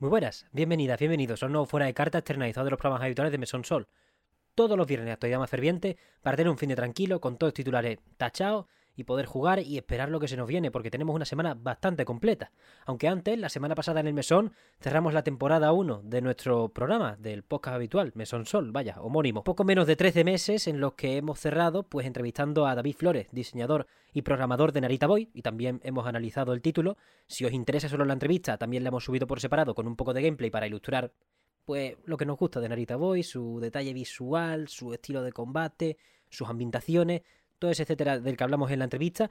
Muy buenas, bienvenidas, bienvenidos a un nuevo Fuera de Cartas externalizado de los programas habituales de Mesón Sol. Todos los viernes actualidad más ferviente para tener un fin de tranquilo con todos los titulares tachados y poder jugar y esperar lo que se nos viene, porque tenemos una semana bastante completa. Aunque antes, la semana pasada en el Mesón, cerramos la temporada 1 de nuestro programa, del podcast habitual, Mesón Sol, vaya, homónimo. Poco menos de 13 meses en los que hemos cerrado, pues entrevistando a David Flores, diseñador y programador de Narita Boy, y también hemos analizado el título. Si os interesa solo la entrevista, también la hemos subido por separado con un poco de gameplay para ilustrar pues lo que nos gusta de Narita Boy, su detalle visual, su estilo de combate, sus ambientaciones, todo ese etcétera del que hablamos en la entrevista.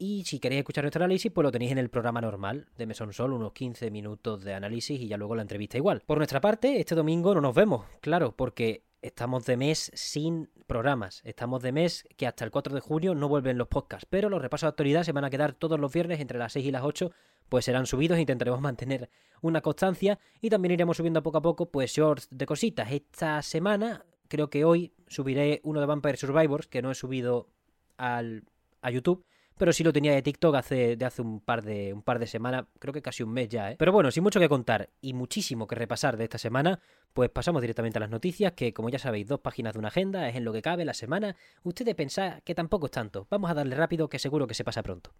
Y si queréis escuchar nuestro análisis, pues lo tenéis en el programa normal de Mesón Sol, unos 15 minutos de análisis y ya luego la entrevista igual. Por nuestra parte, este domingo no nos vemos, claro, porque estamos de mes sin programas. Estamos de mes que hasta el 4 de junio no vuelven los podcasts, pero los repasos de actualidad se van a quedar todos los viernes entre las 6 y las 8, pues serán subidos e intentaremos mantener una constancia y también iremos subiendo poco a poco pues shorts de cositas. Esta semana, creo que hoy subiré uno de Vampire Survivors que no he subido al, a YouTube, pero sí lo tenía de TikTok hace, de hace un par de, un par de semanas, creo que casi un mes ya, ¿eh? Pero bueno, sin mucho que contar y muchísimo que repasar de esta semana, pues pasamos directamente a las noticias, que como ya sabéis, dos páginas de una agenda, es en lo que cabe la semana. Ustedes pensáis que tampoco es tanto. Vamos a darle rápido, que seguro que se pasa pronto.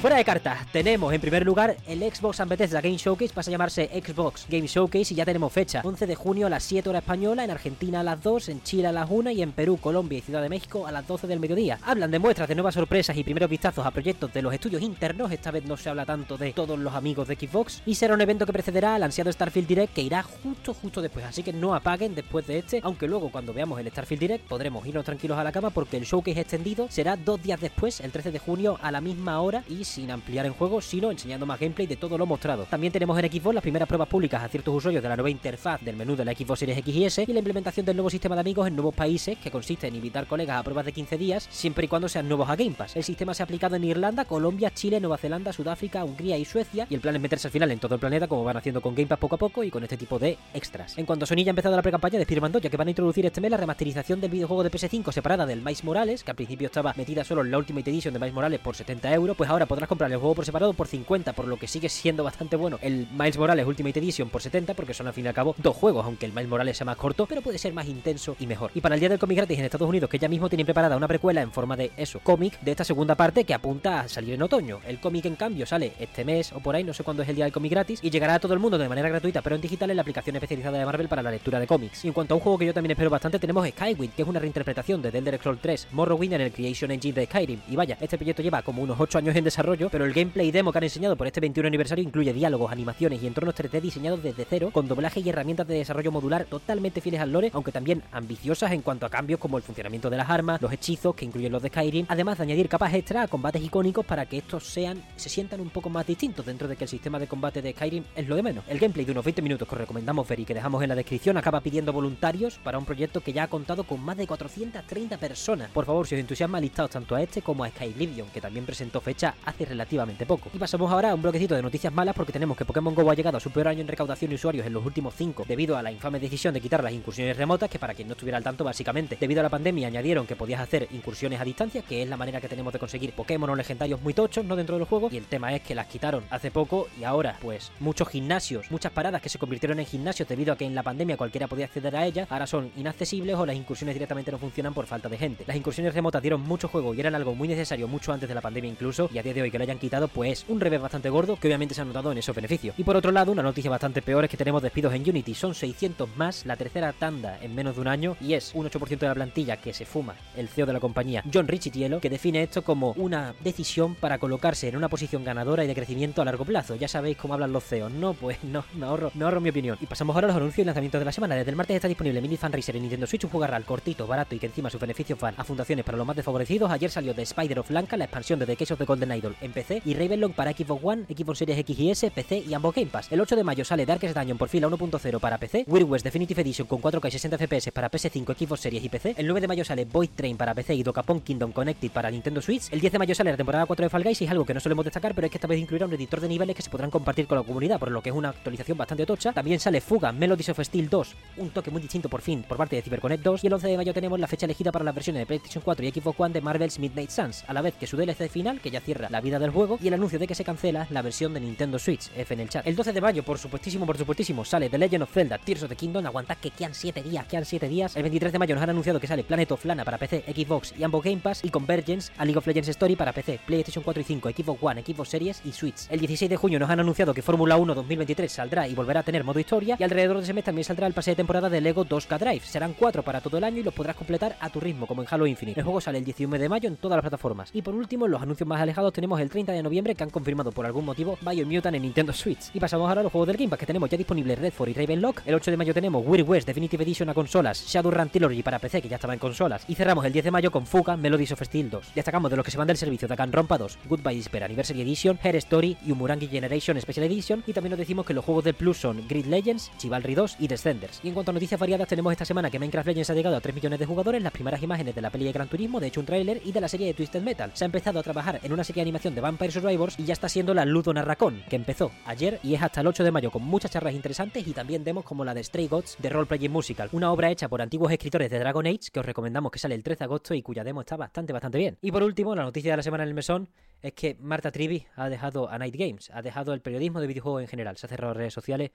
Fuera de cartas, tenemos en primer lugar el Xbox and Bethesda Game Showcase, pasa a llamarse Xbox Game Showcase y ya tenemos fecha. 11 de junio a las 7 horas española, en Argentina a las 2, en Chile a las 1 y en Perú, Colombia y Ciudad de México a las 12 del mediodía. Hablan de muestras de nuevas sorpresas y primeros vistazos a proyectos de los estudios internos, esta vez no se habla tanto de todos los amigos de Xbox, y será un evento que precederá al ansiado Starfield Direct que irá justo justo después, así que no apaguen después de este, aunque luego cuando veamos el Starfield Direct podremos irnos tranquilos a la cama porque el showcase extendido será dos días después, el 13 de junio a la misma hora y sin ampliar en juego sino enseñando más gameplay de todo lo mostrado. También tenemos en Xbox las primeras pruebas públicas a ciertos usuarios de la nueva interfaz del menú de la Xbox Series X y S y la implementación del nuevo sistema de amigos en nuevos países que consiste en invitar colegas a pruebas de 15 días siempre y cuando sean nuevos a Game Pass. El sistema se ha aplicado en Irlanda, Colombia, Chile, Nueva Zelanda, Sudáfrica, Hungría y Suecia y el plan es meterse al final en todo el planeta como van haciendo con Game Pass poco a poco y con este tipo de extras. En cuanto a Sony ya ha empezado la pre-campaña de Spider-Man 2 ya que van a introducir este mes la remasterización del videojuego de PS5 separada del Miles Morales que al principio estaba metida solo en la Ultimate Edition de Miles Morales por 70 euros pues ahora podrás comprar el juego por separado por 50 por lo que sigue siendo bastante bueno el Miles Morales Ultimate Edition por 70, porque son al fin y al cabo dos juegos, aunque el Miles Morales sea más corto, pero puede ser más intenso y mejor. Y para el día del cómic gratis en Estados Unidos, que ya mismo tienen preparada una precuela en forma de eso, cómic de esta segunda parte que apunta a salir en otoño. El cómic, en cambio, sale este mes o por ahí, no sé cuándo es el día del cómic gratis, y llegará a todo el mundo de manera gratuita, pero en digital en la aplicación especializada de Marvel para la lectura de cómics. Y en cuanto a un juego que yo también espero bastante, tenemos Skywind, que es una reinterpretación de The Elder Scrolls 3 Morrowind en el Creation Engine de Skyrim. Y vaya, este proyecto lleva como unos 8 años en desarrollo, pero el gameplay demo que han enseñado por este 21 aniversario incluye diálogos, animaciones y entornos 3D diseñados desde cero, con doblaje y herramientas de desarrollo modular totalmente fieles al lore, aunque también ambiciosas en cuanto a cambios como el funcionamiento de las armas, los hechizos que incluyen los de Skyrim, además de añadir capas extra a combates icónicos para que estos sean, se sientan un poco más distintos dentro de que el sistema de combate de Skyrim es lo de menos. El gameplay de unos 20 minutos que os recomendamos ver y que dejamos en la descripción acaba pidiendo voluntarios para un proyecto que ya ha contado con más de 430 personas. Por favor, si os entusiasma listados tanto a este como a Skylivion, que también presentó fecha hace relativamente poco. Y pasamos ahora a un bloquecito de noticias malas porque tenemos que Pokémon GO ha llegado a su peor año en recaudación de usuarios en los últimos 5 debido a la infame decisión de quitar las incursiones remotas, que para quien no estuviera al tanto básicamente, debido a la pandemia añadieron que podías hacer incursiones a distancia, que es la manera que tenemos de conseguir Pokémon o legendarios muy tochos, no dentro del juego, y el tema es que las quitaron hace poco y ahora pues muchos gimnasios, muchas paradas que se convirtieron en gimnasios debido a que en la pandemia cualquiera podía acceder a ellas, ahora son inaccesibles o las incursiones directamente no funcionan por falta de gente. Las incursiones remotas dieron mucho juego y eran algo muy necesario mucho antes de la pandemia incluso, y a día de hoy que lo hayan quitado pues un revés bastante gordo que obviamente se ha notado en esos beneficios. Y por otro lado, una noticia bastante peor es que tenemos despidos en Unity, son 600 más, la tercera tanda en menos de un año, y es un 8% de la plantilla que se fuma el CEO de la compañía, John Richitielo, que define esto como una decisión para colocarse en una posición ganadora y de crecimiento a largo plazo. Ya sabéis cómo hablan los CEOs, no, pues no, me ahorro, me ahorro mi opinión. Y pasamos ahora a los anuncios y lanzamientos de la semana. Desde el martes está disponible Mini Fan Racer en Nintendo Switch, un juego real cortito, barato y que encima sus beneficios van a fundaciones para los más desfavorecidos. Ayer salió The Spider of Lanka, la expansión de The Case of the Golden Idol en PC y Ravenlock para Xbox One, Xbox Series X y S, PC y ambos Game Pass. El 8 de mayo sale Darkest Dungeon por fila 1.0 para PC, Weird West Definitive Edition con 4K y 60 FPS para PS5, Xbox Series y PC. El 9 de mayo sale Void Train para PC y Dokapon Kingdom Connected para Nintendo Switch. El 10 de mayo sale la temporada 4 de Fall Guys y es algo que no solemos destacar, pero es que esta vez incluirá un editor de niveles que se podrán compartir con la comunidad, por lo que es una actualización bastante tocha. También sale Fuga Melodies of Steel 2, un toque muy distinto por fin por parte de CyberConnect 2. Y el 11 de mayo tenemos la fecha elegida para las versiones de PlayStation 4 y Xbox One de Marvel's Midnight Suns, a la vez que su DLC final, que ya cierra la del juego, y el anuncio de que se cancela la versión de Nintendo Switch, F en el chat. El 12 de mayo, por supuestísimo, por supuestísimo, sale The Legend of Zelda Tears of the Kingdom. Aguantad que quedan 7 días, quedan 7 días. El 23 de mayo nos han anunciado que sale Planet of Lana para PC, Xbox y ambos Game Pass, y Convergence a League of Legends Story para PC, PlayStation 4 y 5, Xbox One, Xbox Series y Switch. El 16 de junio nos han anunciado que Fórmula 1 2023 saldrá y volverá a tener modo historia, y alrededor de ese mes también saldrá el pase de temporada de Lego 2K Drive. Serán 4 para todo el año y los podrás completar a tu ritmo, como en Halo Infinite. El juego sale el 19 de mayo en todas las plataformas. Y por último, en los anuncios más alejados tenemos el 30 de noviembre que han confirmado por algún motivo Biomutant en Nintendo Switch. Y pasamos ahora a los juegos del Game Pass que tenemos ya disponibles Redford y Ravenlock. El 8 de mayo tenemos Weird West Definitive Edition a consolas, Shadowrun Trilogy para PC que ya estaba en consolas. Y cerramos el 10 de mayo con Fuga Melodies of Steel 2. Destacamos de los que se van del servicio Rompa 2, Goodbye Despair Anniversary Edition, Hair Story y Umurangi Generation Special Edition. Y también nos decimos que los juegos del Plus son Grid Legends, Chivalry 2 y Descenders. Y en cuanto a noticias variadas, tenemos esta semana que Minecraft Legends ha llegado a 3 millones de jugadores, las primeras imágenes de la peli de Gran Turismo, de hecho un tráiler, y de la serie de Twisted Metal. Se ha empezado a trabajar en una serie de animación de Vampire Survivors y ya está siendo la Ludo Narracón, que empezó ayer y es hasta el 8 de mayo con muchas charlas interesantes y también demos como la de Stray Gods de Role Playing Musical, una obra hecha por antiguos escritores de Dragon Age que os recomendamos que sale el 13 de agosto y cuya demo está bastante, bastante bien. Y por último, la noticia de la semana en el mesón es que Marta Trivi ha dejado a Night Games, ha dejado el periodismo de videojuegos en general, se ha cerrado redes sociales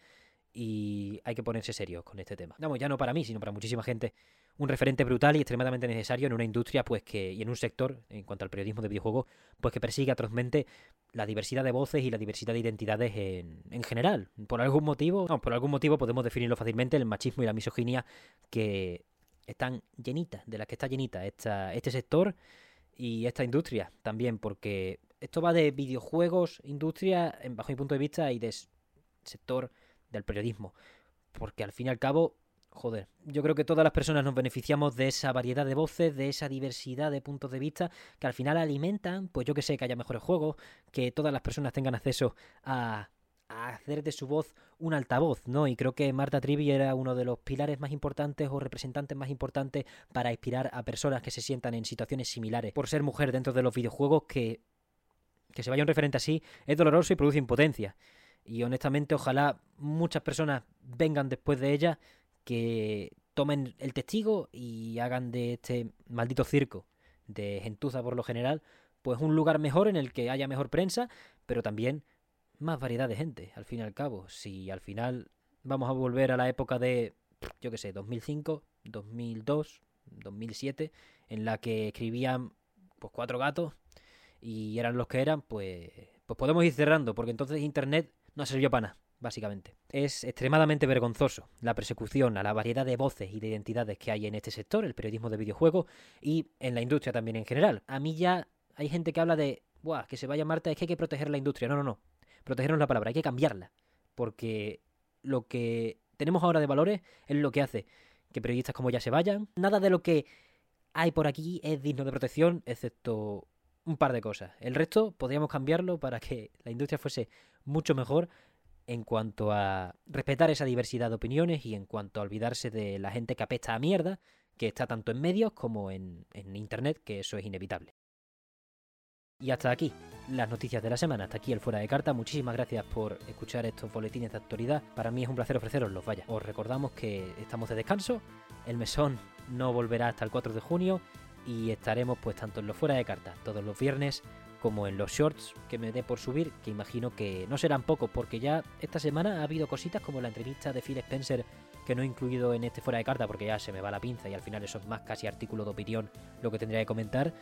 y hay que ponerse serio con este tema. Vamos, ya no para mí, sino para muchísima gente, un referente brutal y extremadamente necesario en una industria pues que y en un sector en cuanto al periodismo de videojuegos, pues que persigue atrozmente la diversidad de voces y la diversidad de identidades en, en general. Por algún motivo, no, por algún motivo podemos definirlo fácilmente el machismo y la misoginia que están llenitas, de las que está llenita esta, este sector y esta industria también, porque esto va de videojuegos, industria, bajo mi punto de vista, y de sector del periodismo. Porque al fin y al cabo, joder, yo creo que todas las personas nos beneficiamos de esa variedad de voces, de esa diversidad de puntos de vista, que al final alimentan, pues yo que sé, que haya mejores juegos, que todas las personas tengan acceso a, a hacer de su voz un altavoz, ¿no? Y creo que Marta Trivi era uno de los pilares más importantes o representantes más importantes para inspirar a personas que se sientan en situaciones similares. Por ser mujer dentro de los videojuegos, que, que se vaya un referente así es doloroso y produce impotencia. Y honestamente, ojalá muchas personas vengan después de ella que tomen el testigo y hagan de este maldito circo de gentuza por lo general, pues un lugar mejor en el que haya mejor prensa, pero también más variedad de gente, al fin y al cabo. Si al final vamos a volver a la época de, yo qué sé, 2005, 2002, 2007, en la que escribían pues cuatro gatos y eran los que eran, pues, pues podemos ir cerrando, porque entonces Internet no sirvió para nada, básicamente. Es extremadamente vergonzoso la persecución a la variedad de voces y de identidades que hay en este sector, el periodismo de videojuegos, y en la industria también en general. A mí ya hay gente que habla de, Buah, que se vaya Marta, es que hay que proteger la industria. No, no, no. Protegernos la palabra, hay que cambiarla. Porque lo que tenemos ahora de valores es lo que hace que periodistas como ya se vayan. Nada de lo que hay por aquí es digno de protección, excepto un par de cosas. El resto podríamos cambiarlo para que la industria fuese mucho mejor en cuanto a respetar esa diversidad de opiniones y en cuanto a olvidarse de la gente que apesta a mierda, que está tanto en medios como en, en internet, que eso es inevitable. Y hasta aquí las noticias de la semana, hasta aquí el fuera de carta. Muchísimas gracias por escuchar estos boletines de actualidad. Para mí es un placer ofreceroslos, vaya. Os recordamos que estamos de descanso, el mesón no volverá hasta el 4 de junio y estaremos pues tanto en los fuera de carta todos los viernes como en los shorts que me dé por subir, que imagino que no serán pocos, porque ya esta semana ha habido cositas como la entrevista de Phil Spencer que no he incluido en este fuera de carta porque ya se me va la pinza y al final eso es más casi artículo de opinión lo que tendría que comentar.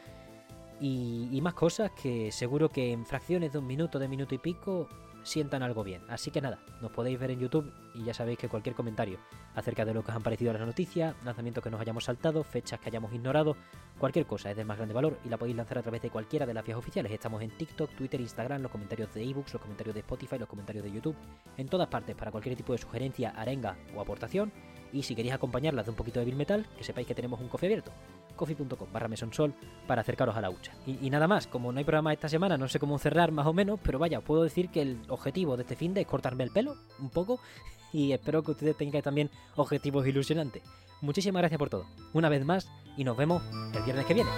Y, más cosas que seguro que en fracciones de un minuto, de minuto y pico sientan algo bien. Así que nada, nos podéis ver en YouTube y ya sabéis que cualquier comentario acerca de lo que os han parecido las noticias, lanzamientos que nos hayamos saltado, fechas que hayamos ignorado, cualquier cosa es de más grande valor y la podéis lanzar a través de cualquiera de las vías oficiales. Estamos en TikTok, Twitter, Instagram, los comentarios de ebooks, los comentarios de Spotify, los comentarios de YouTube, en todas partes para cualquier tipo de sugerencia, arenga o aportación. Y si queréis acompañarlas de un poquito de Bill Metal, que sepáis que tenemos un cofre abierto. coffee.com barra mesonsol para acercaros a la hucha. Y, nada más, como no hay programa esta semana, no sé cómo cerrar más o menos, pero vaya, os puedo decir que el objetivo de este fin de es cortarme el pelo un poco y espero que ustedes tengan también objetivos ilusionantes. Muchísimas gracias por todo, una vez más, y nos vemos el viernes que viene.